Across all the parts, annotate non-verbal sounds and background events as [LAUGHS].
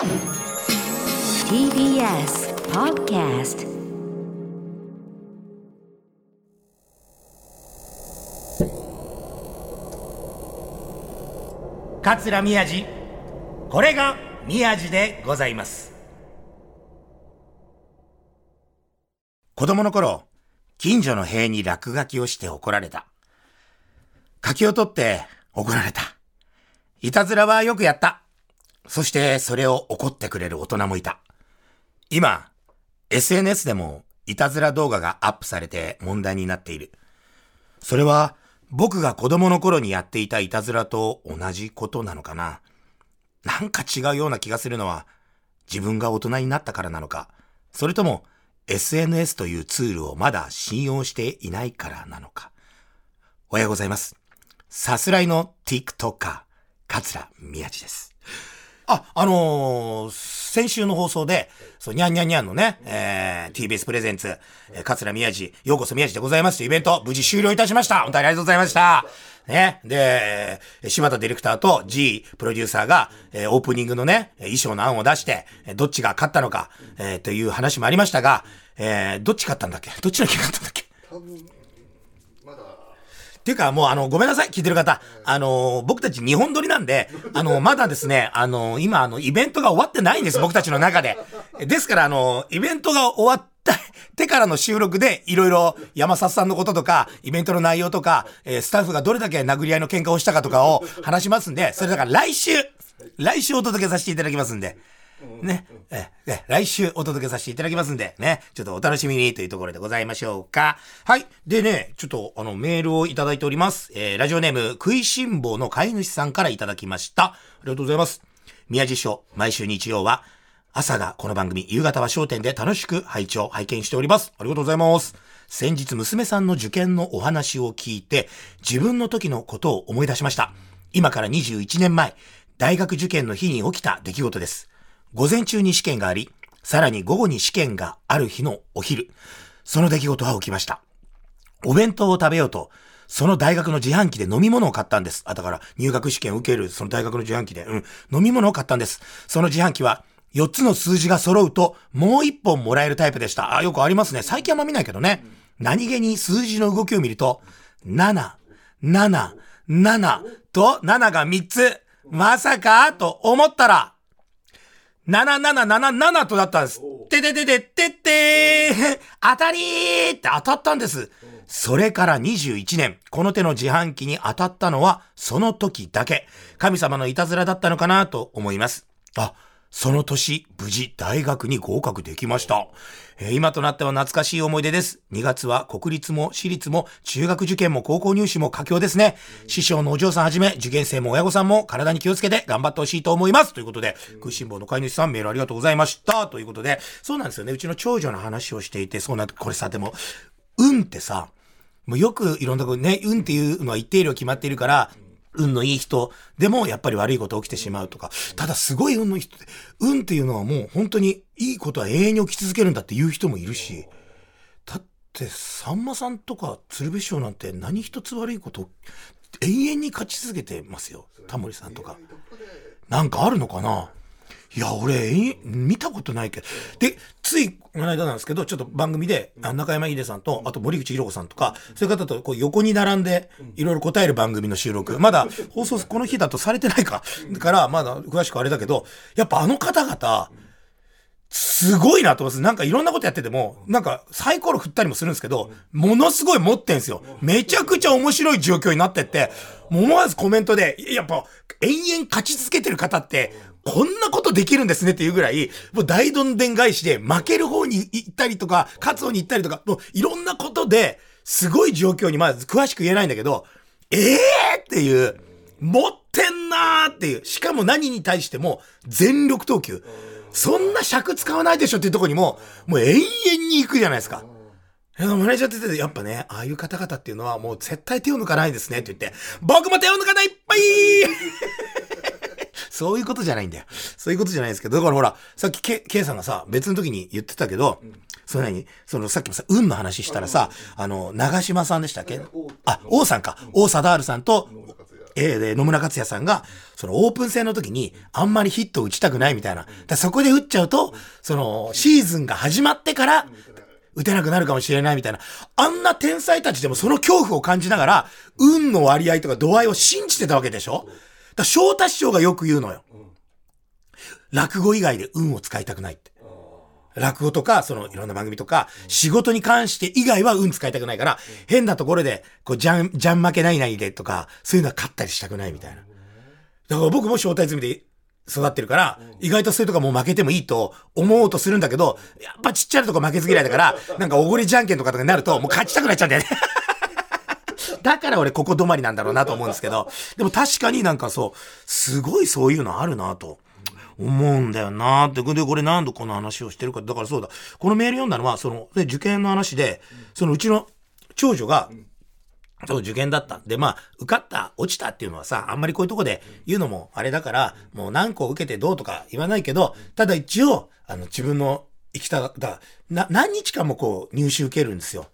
TBS Podcast 桂宮治。これが宮治でございます。子供の頃近所の塀に落書きをして怒られた。柿を取って怒られた。いたずらはよくやったそしてそれを怒ってくれる大人もいた今 SNS でもいたずら動画がアップされて問題になっているそれは僕が子供の頃にやっていたいたずらと同じことなのかななんか違うような気がするのは自分が大人になったからなのか、それとも SNS というツールをまだ信用していないからなのか。おはようございます。さすらいの TikToker、桂宮治です。あ、あのー、先週の放送で、そう、にゃんにゃんにゃんのね、えー、TBS プレゼンツ、えー、桂宮治、ようこそ宮治でございますというイベント、無事終了いたしました。本当にありがとうございました。ね。で、柴田ディレクターと G プロデューサーが、えー、オープニングのね、衣装の案を出して、どっちが勝ったのか、えー、という話もありましたが、えー、どっち勝ったんだっけ？どっちの気が勝ったんだっけ？っていうか、もうあの、ごめんなさい、聞いてる方。あの、僕たち日本撮りなんで、あの、まだですね、あの、今、あの、イベントが終わってないんです、[LAUGHS] 僕たちの中で。ですから、あの、イベントが終わってからの収録で、いろいろ山里さんのこととか、イベントの内容とか、えー、スタッフがどれだけ殴り合いの喧嘩をしたかとかを話しますんで、それだから来週、来週お届けさせていただきますんで。ね、え、来週お届けさせていただきますんで、ね、ちょっとお楽しみにというところでございましょうか。はい。でね、ちょっとあのメールをいただいております。えー、ラジオネーム、食いしん坊の飼い主さんからいただきました。ありがとうございます。宮地賞、毎週日曜は、朝がこの番組、夕方は商店で楽しく拝聴、拝見しております。ありがとうございます。先日娘さんの受験のお話を聞いて、自分の時のことを思い出しました。今から21年前、大学受験の日に起きた出来事です。午前中に試験があり、さらに午後に試験がある日のお昼、その出来事は起きました。お弁当を食べようと、その大学の自販機で飲み物を買ったんです。あ、だから入学試験を受けるその大学の自販機で、うん、飲み物を買ったんです。その自販機は、4つの数字が揃うと、もう1本もらえるタイプでした。あ、よくありますね。最近は見ないけどね。何気に数字の動きを見ると、7、7、7と7が3つ。まさかと思ったら、7777とだったんです。ててててててー [LAUGHS] 当たりーって当たったんです。それから21年、この手の自販機に当たったのはその時だけ。神様のいたずらだったのかなと思います。あ、その年、無事大学に合格できました。えー、今となっては懐かしい思い出です。2月は国立も私立も中学受験も高校入試も佳境ですね。師匠のお嬢さんはじめ、受験生も親御さんも体に気をつけて頑張ってほしいと思います。ということで、食いしん坊の飼い主さんメールありがとうございました。ということで、そうなんですよね。うちの長女の話をしていて、そうなんこれさ、でも、運ってさ、もうよくいろんなことね、運っていうのは一定量決まっているから、運のいい人でもやっぱり悪いこと起きてしまうとか、ただすごい運のいい人運っていうのはもう本当にいいことは永遠に起き続けるんだっていう人もいるし、だってさんまさんとか鶴瓶師匠なんて何一つ悪いこと永遠に勝ち続けてますよ。タモリさんとか。なんかあるのかな？いや、俺、見たことないけど。で、つい、この間なんですけど、ちょっと番組で、中山秀さんと、あと森口博子さんとか、そういう方とこう横に並んで、いろいろ答える番組の収録。まだ、放送、この日だとされてないか。だから、まだ詳しくあれだけど、やっぱあの方々、すごいなと思います。なんかいろんなことやってても、なんかサイコロ振ったりもするんですけど、ものすごい持ってんすよ。めちゃくちゃ面白い状況になってって、思わずコメントで、やっぱ延々勝ち続けてる方って、こんなことできるんですねっていうぐらい、もう大どんでん返しで負ける方に行ったりとか、勝つ方に行ったりとか、もういろんなことで、すごい状況にまず詳しく言えないんだけど、ええー、っていう、持ってんなーっていう、しかも何に対しても全力投球。そんな尺使わないでしょっていうとこにも、もう永遠に行くじゃないですか。マネージャーって言って、やっぱね、ああいう方々っていうのはもう絶対手を抜かないですねって言って、僕も手を抜かないっぱい [LAUGHS] そういうことじゃないんだよ。そういうことじゃないですけど、だからほら、さっきケ、ケイさんがさ、別の時に言ってたけど、うん、その何？そのさっきもさ、運の話したらさ、あの、長島さんでしたっけ？あ、王さんか。王貞治さんと、えーで、野村克也さんが、そのオープン戦の時に、あんまりヒットを打ちたくないみたいな。だそこで打っちゃうと、その、シーズンが始まってから、打てなくなるかもしれないみたいな。あんな天才たちでもその恐怖を感じながら、運の割合とか度合いを信じてたわけでしょ？だ翔太師匠がよく言うのよ。落語以外で運を使いたくないって。落語とか、そのいろんな番組とか、仕事に関して以外は運使いたくないから、変なところで、こう、じゃん、じゃん負けないないでとか、そういうのは勝ったりしたくないみたいな。だから僕も招待済みで育ってるから、意外とそういうとこもう負けてもいいと思おうとするんだけど、やっぱちっちゃいとこ負けず嫌いだから、なんかおごりじゃんけんとかとかになると、もう勝ちたくなっちゃうんだよね。だから俺ここ止まりなんだろうなと思うんですけど、でも確かになんかそう、すごいそういうのあるなと。思うんだよなって。で、これ何度この話をしてるか。だからそうだ。このメール読んだのは、その、で受験の話で、そのうちの長女が、そう、受験だった。で、まあ、受かった、落ちたっていうのはさ、あんまりこういうとこで言うのもあれだから、もう何個受けてどうとか言わないけど、ただ一応、あの、自分の行きた、だな、何日間もこう、入試受けるんですよ。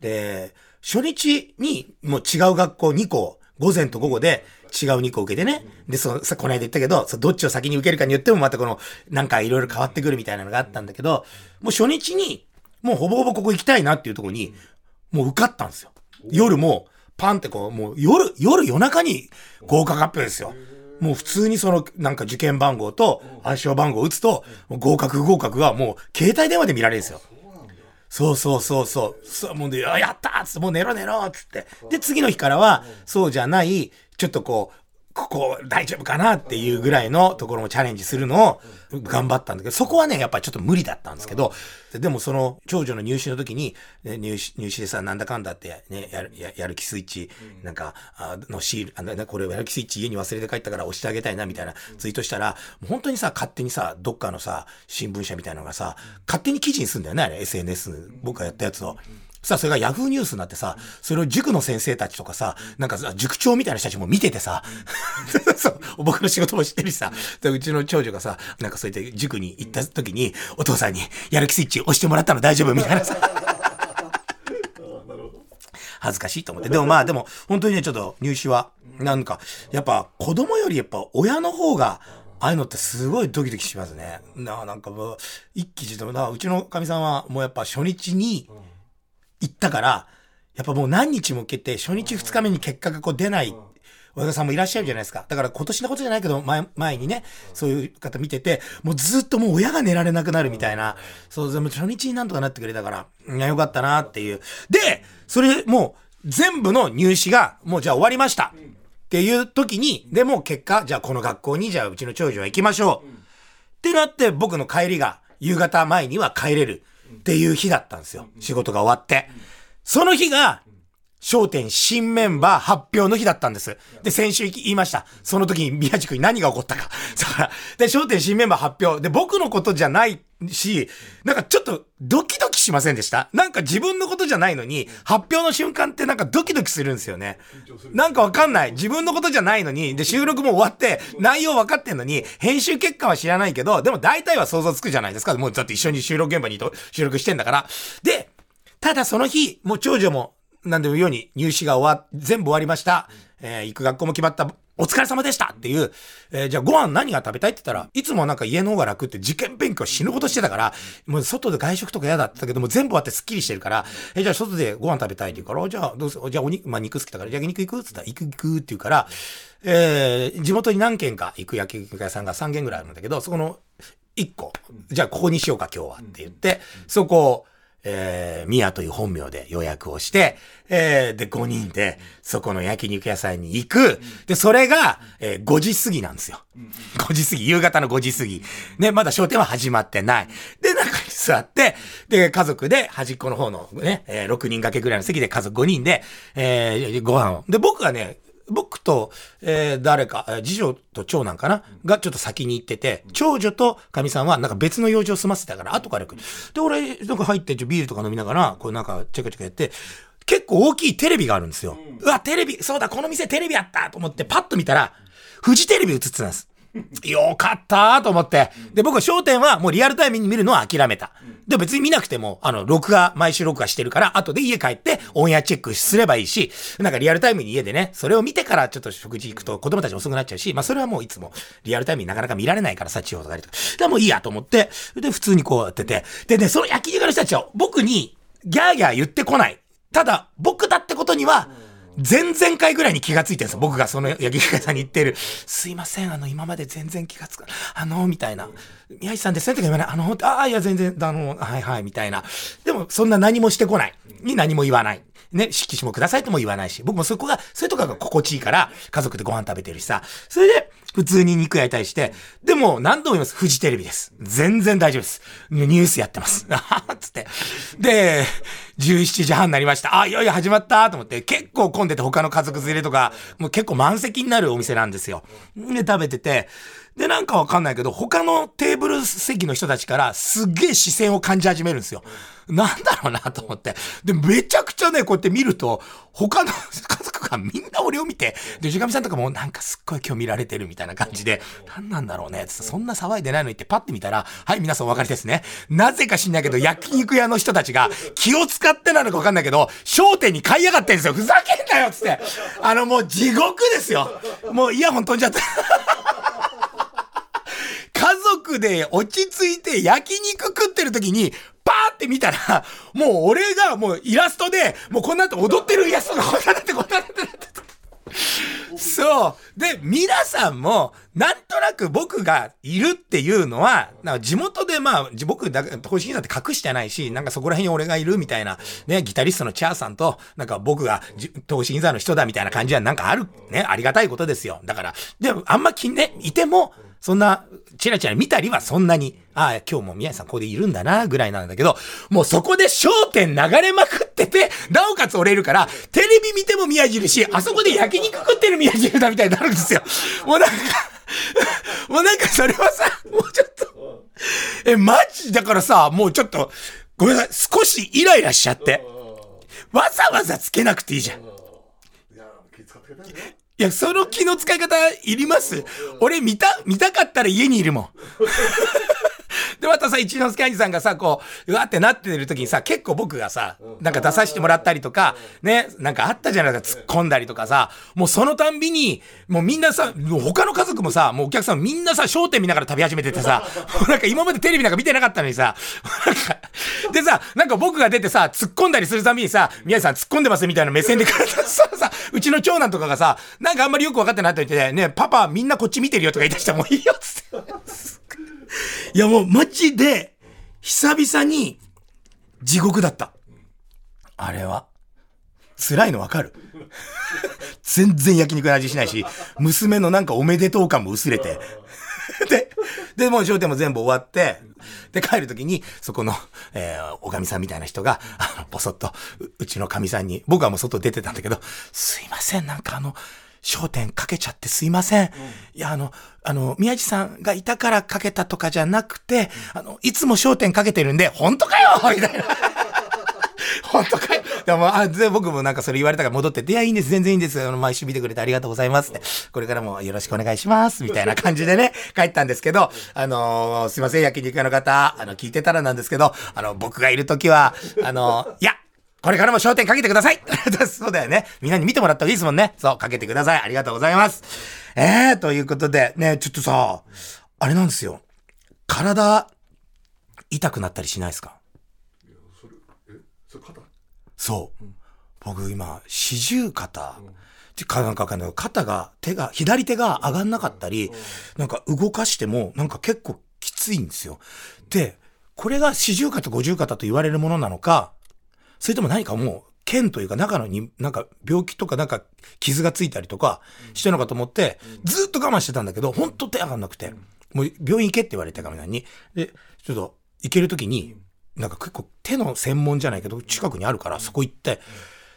で、初日にもう違う学校2校、午前と午後で違う2校受けてね。で、そのさ、この間言ったけど、そどっちを先に受けるかによってもまたこの、なんかいろいろ変わってくるみたいなのがあったんだけど、もう初日に、もうほぼほぼここ行きたいなっていうところに、もう受かったんですよ。夜も、パンってこう、もう夜、夜夜中に合格発表ですよ。もう普通にその、なんか受験番号と暗証番号を打つと、合格不合格がもう携帯電話で見られるんですよ。そうそうそうそう。そうもうで、あやったーっつって、もう寝ろ寝ろっつって。で、次の日からは、そうじゃない、ちょっとこう、ここ大丈夫かなっていうぐらいのところもチャレンジするのを頑張ったんだけど、そこはね、やっぱりちょっと無理だったんですけど、でもその長女の入試の時に、入試、入試でさ、なんだかんだってね、やる、やる気スイッチ、なんか、あのシール、あなこれやる気スイッチ家に忘れて帰ったから押してあげたいな、みたいなツイートしたら、本当にさ、勝手にさ、どっかのさ、新聞社みたいなのがさ、勝手に記事にすんだよね、あれ、SNS、僕がやったやつを。さあ、それがヤフーニュースになってさ、それを塾の先生たちとかさ、なんか塾長みたいな人たちも見ててさ、[LAUGHS] そう、僕の仕事も知ってるしさ、でうちの長女がさ、なんかそうやって塾に行った時に、お父さんにやる気スイッチ押してもらったの大丈夫みたいなさ。[LAUGHS] 恥ずかしいと思って。でもまあでも、本当にね、ちょっと入試は、なんか、やっぱ子供よりやっぱ親の方が、ああいうのってすごいドキドキしますね。なあなんかもう、一気自動、だからうちのかみさんはもうやっぱ初日に行ったから、やっぱもう何日も受けて、初日二日目に結果がこう出ない親御さんもいらっしゃるじゃないですか。だから今年のことじゃないけど、前、前にね、そういう方見てて、もうずっともう親が寝られなくなるみたいな、そう、でも初日になんとかなってくれたから、いや、よかったなっていう。で、それもう全部の入試が、もうじゃあ終わりました。っていう時に、でもう結果、じゃあこの学校にじゃあうちの長女は行きましょう。ってなって僕の帰りが夕方前には帰れるっていう日だったんですよ。仕事が終わって。その日が、商店新メンバー発表の日だったんです。で、先週言いました。その時に宮地区に何が起こったか。だから、で、商店新メンバー発表。で、僕のことじゃないし、なんかちょっとドキドキしませんでした？なんか自分のことじゃないのに、発表の瞬間ってなんかドキドキするんですよね。なんかわかんない。自分のことじゃないのに、で、収録も終わって、内容分かってんのに、編集結果は知らないけど、でも大体は想像つくじゃないですか。もうだって一緒に収録現場にいと収録してんだから。で、ただその日、もう長女も、なんでも言うように入試が終わ、全部終わりました。えー行く学校も決まった。お疲れ様でしたっていう、えーじゃあご飯何が食べたいって言ったら、いつもなんか家の方が楽って受験勉強死ぬほどしてたから、もう外で外食とか嫌だったけども全部終わってスッキリしてるから、えーじゃあ外でご飯食べたいって言うから、じゃあどうすじゃあお肉、まあ肉好きだから、じゃあ肉行くって言ったら、行く行くって言うから、えー地元に何軒か行く焼肉屋さんが3軒ぐらいあるんだけど、そこの1個、じゃあここにしようか今日はって言って、そこを、えー、宮という本名で予約をして、えー、で、5人で、そこの焼肉屋さんに行く。で、それが、えー、5時過ぎなんですよ。5時過ぎ、夕方の5時過ぎ。ね、まだ商店は始まってない。で、中に座って、で、家族で端っこの方のね、えー6人掛けぐらいの席で家族5人で、えー、ご飯を。で、僕がね、僕と、えー誰か、えー次女と長男かながちょっと先に行ってて、長女とかみさんはなんか別の用事を済ませてたから、後から行く。で、俺、なんか入って、ビールとか飲みながら、こうなんか、チェカチェカやって、結構大きいテレビがあるんですよ。うわ、テレビ、そうだ、この店テレビあったと思って、パッと見たら、フジテレビ映ってたんです。[LAUGHS] よかったと思って。で、僕は焦点はもうリアルタイムに見るのは諦めた。で、別に見なくても、あの、録画、毎週録画してるから、後で家帰ってオンエアチェックすればいいし、なんかリアルタイムに家でね、それを見てからちょっと食事行くと子供たち遅くなっちゃうし、まあそれはもういつもリアルタイムになかなか見られないからさ、地方とかでとか。でもういいやと思って、で、普通にこうやってて、でね、その焼肉の人たちは僕にギャーギャー言ってこない。ただ、僕だってことには、前々回ぐらいに気がついてるんですよ。僕がその焼き肉屋さんに行ってる。すいません、あの、今まで全然気がつかあの、みたいな。宮治さんですねとか言わない。あの、ああ、いや、全然、あの、はいはい、みたいな。でも、そんな何もしてこない。に何も言わない。ね、色紙もくださいとも言わないし。僕もそこが、それとかが心地いいから、家族でご飯食べてるしさ。それで、普通に肉屋に対して、でも何度も言います。フジテレビです。全然大丈夫です。ニュースやってます。[LAUGHS] つって。で、17時半になりました。あ、いよいよ始まったと思って、結構混んでて他の家族連れとか、もう結構満席になるお店なんですよ。で、食べてて、で、なんかわかんないけど、他のテーブル席の人たちからすっげえ視線を感じ始めるんですよ。なんだろうなと思って。で、めちゃくちゃね、こうやって見ると、他の家族がみんな俺を見て、で、藤上さんとかもなんかすっごい今日見られてるみたいな感じで、何なんだろうねつって、そんな騒いでないのにってパッて見たら、はい、皆さんお分かりですね。なぜか知んないけど、焼肉屋の人たちが気を使ってなのかわかんないけど、商店に買いやがってんですよ。ふざけんなよつって。あの、もう地獄ですよ。もうイヤホン飛んじゃった。家族で落ち着いて焼肉食ってる時に、パーって見たら、もう俺がもうイラストで、もうこんなって踊ってるイラストがこんなってこんなってそう。で、皆さんも、なんとなく僕がいるっていうのは、なんか地元でまあ、僕だ、投資銀座って隠してないし、なんかそこら辺に俺がいるみたいな、ね、ギタリストのチャーさんと、なんか僕が投資銀座の人だみたいな感じはなんかある、ね、ありがたいことですよ。だから、でもあんま気ね、いても、そんな、チラチラ見たりはそんなに、ああ、今日も宮治さんここでいるんだな、ぐらいなんだけど、もうそこで焦点流れまくってて、なおかつ折れるから、テレビ見ても宮印、あそこで焼肉食ってる宮印だみたいになるんですよ。もうなんか [LAUGHS] もうなんかそれはさ、もうちょっと、え、マジだからさ、もうちょっと、ごめんなさい、少しイライラしちゃって。わざわざつけなくていいじゃん。いや、その気の使い方いります俺見た、見たかったら家にいるもん。で、またさ、一之輔兄さんがさ、こう、うわってなってる時にさ、結構僕がさ、なんか出させてもらったりとか、ね、なんかあったじゃないですか、突っ込んだりとかさ、もうそのたんびに、もうみんなさ、他の家族もさ、もうお客さんみんなさ、焦点見ながら食べ始めててさ、なんか今までテレビなんか見てなかったのにさ、なんか、[LAUGHS] でさ、なんか僕が出てさ、突っ込んだりするたびにさ、宮治さん突っ込んでますみたいな目線でからさ、さ、うちの長男とかがさ、なんかあんまりよく分かってないと言って、ね、パパみんなこっち見てるよとか言い出したらもういいよっつって。いやもうマジで、久々に地獄だった。あれは。辛いのわかる？[LAUGHS] 全然焼肉の味しないし、娘のなんかおめでとう感も薄れて。で、で、もう商店も全部終わって、で、帰るときに、そこの、えー、おかみさんみたいな人が、あの、ぼそっとう、うちのかみさんに、僕はもう外出てたんだけど、すいません、なんかあの、焦点かけちゃってすいません。うん、いや、あの、あの、宮地さんがいたからかけたとかじゃなくて、あの、いつも焦点かけてるんで、本当かよ [LAUGHS] みたいな。本当かよでも、あ、で、僕もなんかそれ言われたから戻ってって、いや、いいんです、全然いいんです。あの、毎週見てくれてありがとうございますって。これからもよろしくお願いします。みたいな感じでね、[LAUGHS] 帰ったんですけど、あのー、すいません、焼肉屋の方、あの、聞いてたらなんですけど、あの、僕がいるときは、あの、いや、これからも焦点かけてください [LAUGHS] そうだよね。みんなに見てもらった方がいいですもんね。そう、かけてください。ありがとうございます。えー、ということで、ね、ちょっとさ、あれなんですよ。体、痛くなったりしないですか？いや、それ、え、それ肩？そう。うん、僕今、四十肩、うんてかなんかかん肩が、手が、左手が上がんなかったり、なんか動かしても、なんか結構きついんですよ。で、これが四十肩五十肩と言われるものなのか、それとも何かもう、剣というか中のに、なんか病気とかなんか傷がついたりとかしてるのかと思って、ずっと我慢してたんだけど、ほんと手上がんなくて、もう病院行けって言われたかみたいに。で、ちょっと行けるときに、なんか結構手の専門じゃないけど、近くにあるからそこ行って、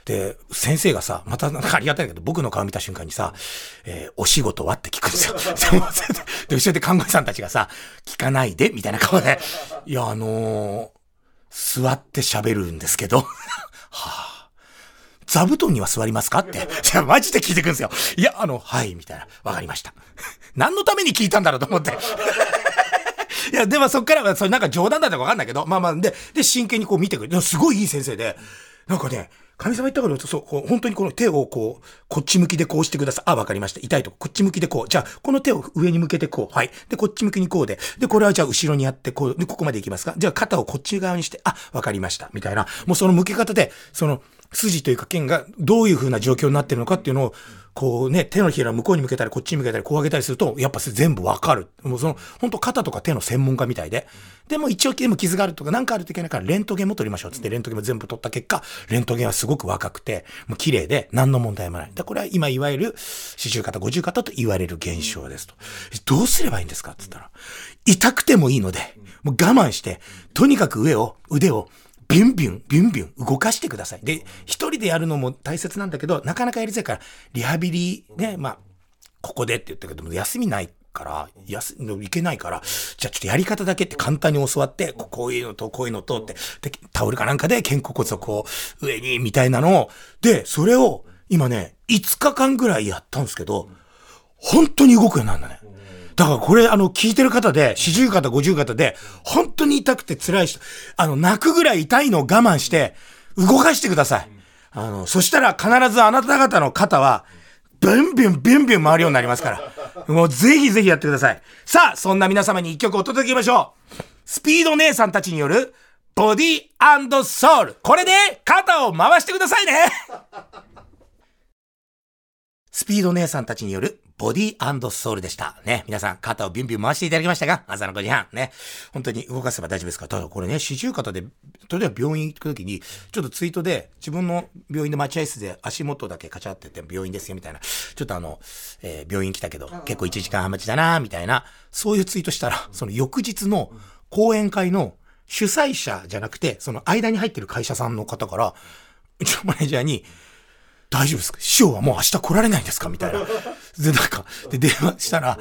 で、先生がさ、またなんかありがたいけど、僕の顔見た瞬間にさ、えー、お仕事は？って聞くんですよ。で、後ろで看護師さんたちがさ、聞かないで、みたいな顔で、いや、あのー、座って喋るんですけど、[LAUGHS] はあ、座布団には座りますかって。じゃあマジで聞いてくるんですよ。いや、あの、はい、みたいな。わかりました。何のために聞いたんだろうと思って。[LAUGHS] いや、でもそっからは、それなんか冗談だったかわかんないけど、まあまあ、で、で、真剣にこう見てくる、すごいいい先生で、なんかね、神様言ったから、そう、そう本当にこの手をこう、こっち向きでこうしてください。あ、わかりました。痛いとこ、こっち向きでこう。じゃあ、この手を上に向けてこう。はい。で、こっち向きにこうで。で、これはじゃあ後ろにやって、こう、で、ここまで行きますか？じゃあ肩をこっち側にして、あ、わかりました。みたいな。もうその向け方で、その、筋というか剣がどういう風な状況になってるのかっていうのを、こうね、手のひら向こうに向けたり、こっちに向けたり、こう上げたりすると、やっぱ全部わかる。もうその、本当肩とか手の専門家みたいで。でも一応、でも傷があるとか、なんかあるといけないから、レントゲンも取りましょう。つって、レントゲンも全部取った結果、レントゲンはすごく若くて、もう綺麗で、何の問題もない。だこれは今、いわゆる、四十肩、五十肩と言われる現象ですと。どうすればいいんですかって言ったら、痛くてもいいので、もう我慢して、とにかく上を、腕を、ビュンビュン、ビュンビュン動かしてください。で、一人でやるのも大切なんだけど、なかなかやりづらいから、リハビリね、まあ、ここでって言ったけども、休みないから、休、いけないから、じゃあちょっとやり方だけって簡単に教わって、こういうのとこういうのとって、で、タオルかなんかで肩甲骨をこう、上に、みたいなのを、で、それを、今ね、5日間ぐらいやったんですけど、本当に動くようになるんだね。だからこれ、あの、聞いてる方で、四十肩、五十肩で、本当に痛くて辛い人、あの、泣くぐらい痛いのを我慢して、動かしてください。あの、そしたら必ずあなた方の肩は、ビュンビュン、ビュンビュン回るようになりますから。もうぜひぜひやってください。さあ、そんな皆様に一曲お届けしましょう。スピード姉さんたちによる、ボディソウル。これで肩を回してくださいね。スピード姉さんたちによるボディソウルでした。ね。皆さん、肩をビュンビュン回していただきましたが、朝の5時半。ね。本当に動かせば大丈夫ですから。ただこれね、四十肩で、例えば病院行くときに、ちょっとツイートで、自分の病院で待合室で足元だけカチャってて病院ですよ、みたいな。ちょっとあの、えー、病院来たけど、結構1時間半待ちだな、みたいな、そういうツイートしたら、その翌日の講演会の主催者じゃなくて、その間に入ってる会社さんの方から、うちのマネージャーに、大丈夫ですか？師匠はもう明日来られないんですか？みたいな。で、なんか、で、電話したら、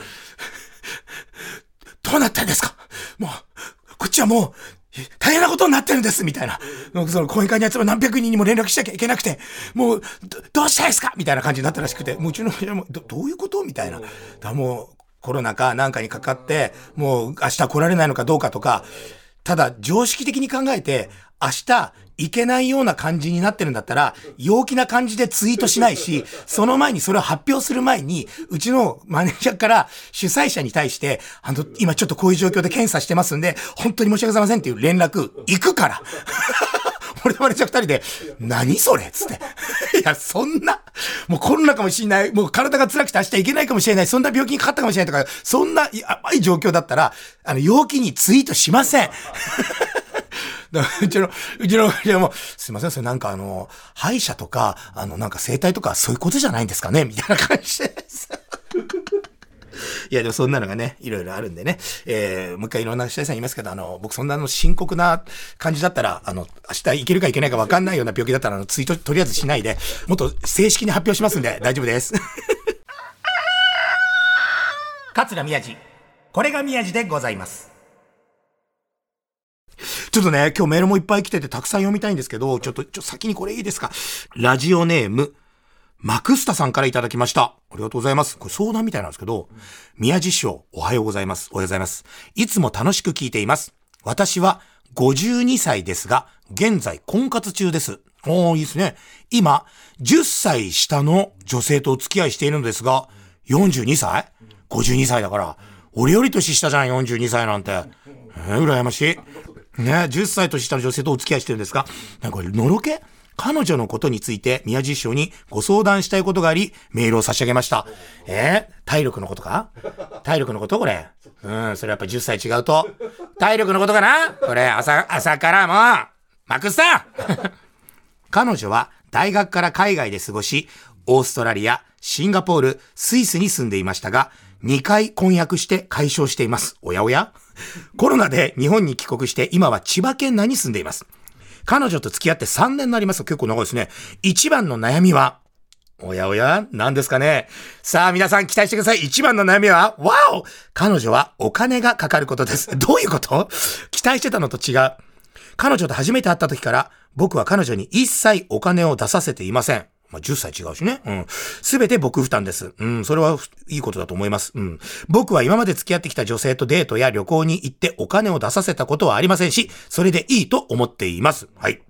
どうなったんですか？もう、こっちはもう、大変なことになってるんですみたいな。その講演会に集まる何百人にも連絡しなきゃいけなくて、もう、どうしたいですか？みたいな感じになったらしくて、もううちの親も、ど、どういうこと？みたいな。だもう、コロナかなんかにかかって、もう明日来られないのかどうかとか、ただ、常識的に考えて、明日、いけないような感じになってるんだったら、陽気な感じでツイートしないし、その前にそれを発表する前に、うちのマネージャーから主催者に対して、あの、今ちょっとこういう状況で検査してますんで、本当に申し訳ございませんっていう連絡、行くから。俺とマネージャー二人で、何それ？つって。[LAUGHS] いや、そんな、もうコロナかもしれない、もう体が辛くて明日行けないかもしれない、そんな病気にかかったかもしれないとか、そんなやばい状況だったら、あの、陽気にツイートしません。[LAUGHS] うちの、うちの会社も、すいません、それなんかあの、歯医者とか、あの、なんか生態とかそういうことじゃないんですかね？みたいな感じで。いや、でもそんなのがね、いろいろあるんでね。えー、もう一回いろんな主催さん言いますけど、あの、僕そんなの深刻な感じだったら、あの、明日行けるか行けないか分かんないような病気だったら、あの、ツイートとりあえずしないで、もっと正式に発表しますんで、大丈夫です。[LAUGHS] 桂宮治。これが宮治でございます。ちょっとね、今日メールもいっぱい来ててたくさん読みたいんですけど、ちょっと、ちょ、先にこれいいですか？ラジオネーム、マクスタさんからいただきました。ありがとうございます。これ相談みたいなんですけど、宮地師匠、おはようございます。おはようございます。いつも楽しく聞いています。私は52歳ですが、現在婚活中です。おー、いいですね。今、10歳下の女性とお付き合いしているのですが、42歳 ?52 歳だから、俺より年下じゃん、42歳なんて。えー、羨ましい。ね、10歳年下の女性とお付き合いしてるんですか？なんかこれ、のろけ？彼女のことについて宮地師匠にご相談したいことがあり、メールを差し上げました。え？ー、体力のことか？体力のこと？これ。うん、それやっぱ10歳違うと。体力のことかな？これ、朝、朝からもう、マクスタ [LAUGHS] 彼女は大学から海外で過ごし、オーストラリア、シンガポール、スイスに住んでいましたが、2回婚約して解消しています。おやおや？コロナで日本に帰国して今は千葉県内に住んでいます。彼女と付き合って3年になります結構長いですね。一番の悩みは、おやおや何ですかねさあ皆さん期待してください。一番の悩みは、わお彼女はお金がかかることです。[LAUGHS] どういうこと？期待してたのと違う。彼女と初めて会った時から、僕は彼女に一切お金を出させていません。まあ、10歳違うしね。うん。すべて僕負担です。うん、それはいいことだと思います。うん。僕は今まで付き合ってきた女性とデートや旅行に行ってお金を出させたことはありませんし、それでいいと思っています。はい。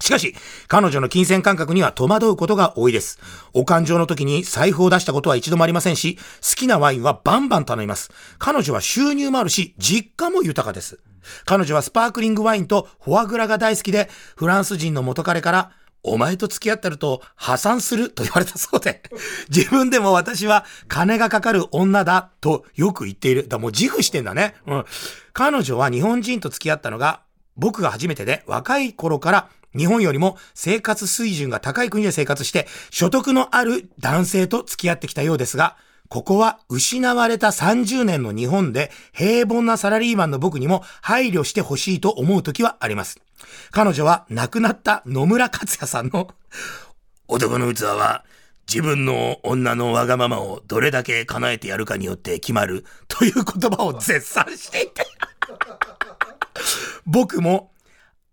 しかし、彼女の金銭感覚には戸惑うことが多いです。お感情の時に財布を出したことは一度もありませんし、好きなワインはバンバン頼みます。彼女は収入もあるし、実家も豊かです。彼女はスパークリングワインとフォアグラが大好きで、フランス人の元彼から、お前と付き合ってると破産すると言われたそうで、[LAUGHS] 自分でも私は金がかかる女だとよく言っている。だもう自負してんだね。うん。彼女は日本人と付き合ったのが僕が初めてで若い頃から日本よりも生活水準が高い国で生活して所得のある男性と付き合ってきたようですが、ここは失われた30年の日本で平凡なサラリーマンの僕にも配慮してほしいと思う時はあります。彼女は亡くなった野村克也さんの男の器は自分の女のわがままをどれだけ叶えてやるかによって決まるという言葉を絶賛していて [LAUGHS] 僕も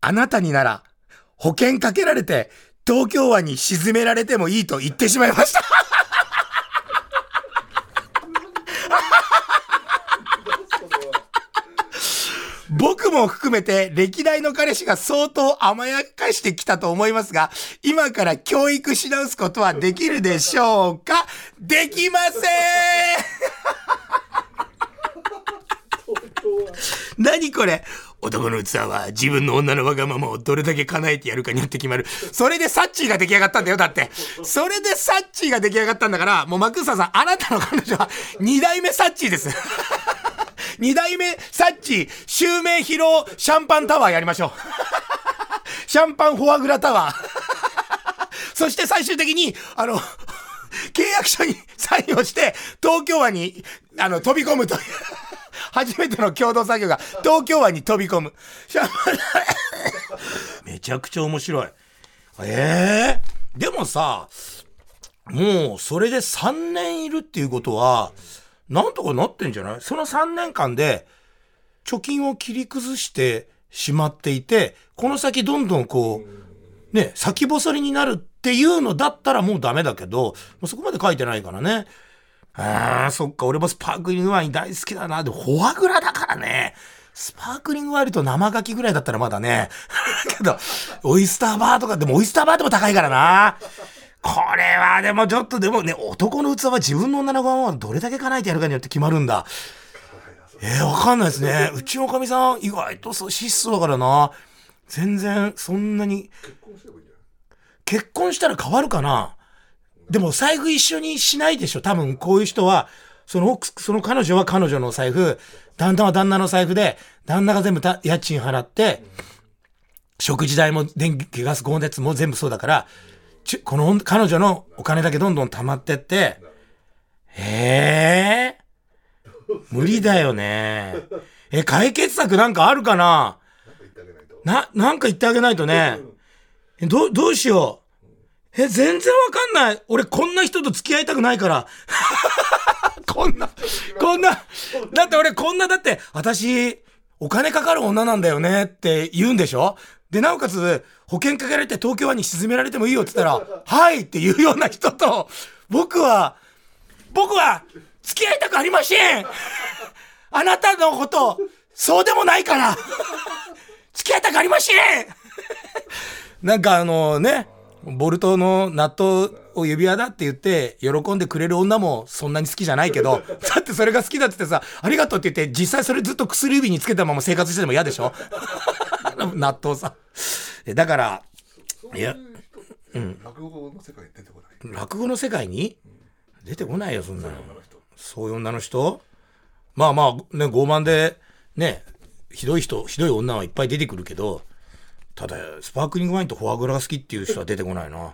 あなたになら保険かけられて東京湾に沈められてもいいと言ってしまいました。僕も含めて歴代の彼氏が相当甘やかしてきたと思いますが、今から教育し直すことはできるでしょうか？できません [LAUGHS] 何これ？男の器は自分の女のわがままをどれだけ叶えてやるかによって決まる。それでサッチーが出来上がったんだよ、だって。それでサッチーが出来上がったんだから、もうマクーサーさん、あなたの彼女は二代目サッチーです。二代目サッチ、襲名披露シャンパンタワーやりましょう。[LAUGHS] シャンパンフォアグラタワー。[LAUGHS] そして最終的に、あの、契約書に [LAUGHS] サインをして、東京湾に、あの、飛び込むという。初めての共同作業が東京湾に飛び込む。めちゃくちゃ面白い。ええでもさ、もうそれで3年いるっていうことは、なんとかなってんじゃない？その3年間で、貯金を切り崩してしまっていて、この先どんどんこう、ね、先細りになるっていうのだったらもうダメだけど、そこまで書いてないからね。ああ、そっか、俺もスパークリングワイン大好きだな。で、フォアグラだからね。スパークリングワインと生牡蠣ぐらいだったらまだね。[LAUGHS] けど、オイスターバーとか、でもオイスターバーでも高いからな。これはでもちょっとでもね、男の器は自分の女の子をどれだけ叶えてやるかによって決まるんだ。えー、わかんないですね。うちのかみさん、意外とそう質素だからな。全然、そんなに。結婚したら変わるかなでも財布一緒にしないでしょ多分こういう人は、その奥、その彼女は彼女の財布、旦那は旦那の財布で、旦那が全部た家賃払って、食事代も電気、ガス、光熱も全部そうだから、ちこの彼女のお金だけどんどん溜まってって、ええ無理だよね。え、解決策なんかあるかな？な、なんか言ってあげないとね。え、ど、どうしよう。え、全然わかんない。俺こんな人と付き合いたくないから。[LAUGHS] こんな、こんな、だって俺こんな、だって、私、お金かかる女なんだよねって言うんでしょ？で、なおかつ、保険かけられて東京湾に沈められてもいいよって言ったら、はいっていうような人と、僕は、僕は、付き合いたくありません。あなたのこと、そうでもないから。付き合いたくありません。なんかあのね、ボルトの納豆を指輪だって言って、喜んでくれる女もそんなに好きじゃないけど、[LAUGHS] だってそれが好きだって言ってさ、ありがとうって言って、実際それずっと薬指につけたまま生活してても嫌でしょ？[LAUGHS] 納豆さ。えだから、いや、落語の世界に出てこない？落語の世界に？出てこないよ、そんなの。そういう女の人？まあまあ、ね、傲慢で、ね、ひどい人、ひどい女はいっぱい出てくるけど、ただ、スパークリングワインとフォアグラが好きっていう人は出てこないな。[LAUGHS]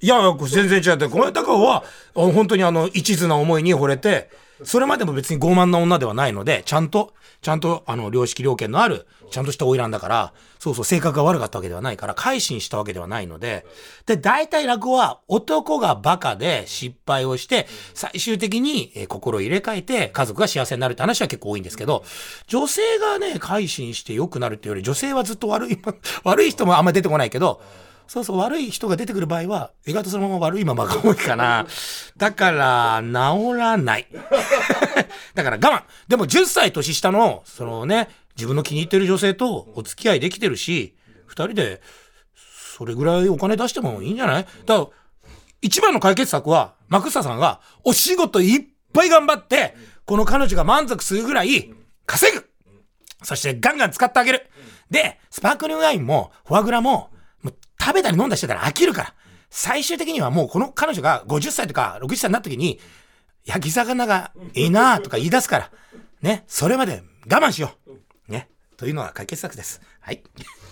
いや全然違って、小林隆夫は、あ本当にあの、一途な思いに惚れて、それまでも別に傲慢な女ではないので、ちゃんと、ちゃんと、あの、良識良見のある、ちゃんとした花魁だから、そうそう、性格が悪かったわけではないから、改心したわけではないので、で、大体落語は、男がバカで失敗をして、最終的に、え心を入れ替えて、家族が幸せになるって話は結構多いんですけど、女性がね、改心して良くなるっていうより、女性はずっと悪い、悪い人もあんま出てこないけど、そうそう、悪い人が出てくる場合は、意外とそのまま悪いままが多いかな。だから、治らない。[LAUGHS] だから我慢。でも10歳年下の、そのね、自分の気に入ってる女性とお付き合いできてるし、二人で、それぐらいお金出してもいいんじゃない？だから、一番の解決策は、マクスタさんが、お仕事いっぱい頑張って、この彼女が満足するぐらい、稼ぐそしてガンガン使ってあげる。で、スパークリングワインも、フォアグラも、食べたり飲んだりしてたら飽きるから。最終的にはもうこの彼女が50歳とか60歳になった時に、焼き魚がいいなとか言い出すから。ね。それまで我慢しよう。ね。というのは解決策です。はい。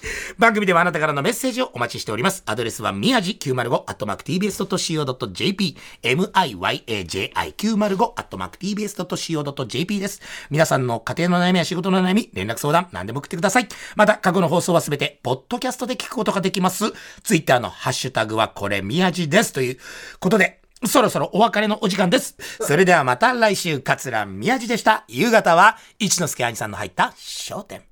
[LAUGHS] 番組ではあなたからのメッセージをお待ちしております。アドレスはみやじ905アットマーク tbs.co.jp miyaji905 アットマーク tbs.co.jp です。皆さんの家庭の悩みや仕事の悩み、連絡相談、何でも送ってください。また、過去の放送はすべて、ポッドキャストで聞くことができます。ツイッターのハッシュタグはこれみやじです。ということで、そろそろお別れのお時間です。それではまた来週、桂宮治でした。夕方は、一之輔兄さんの入った焦点。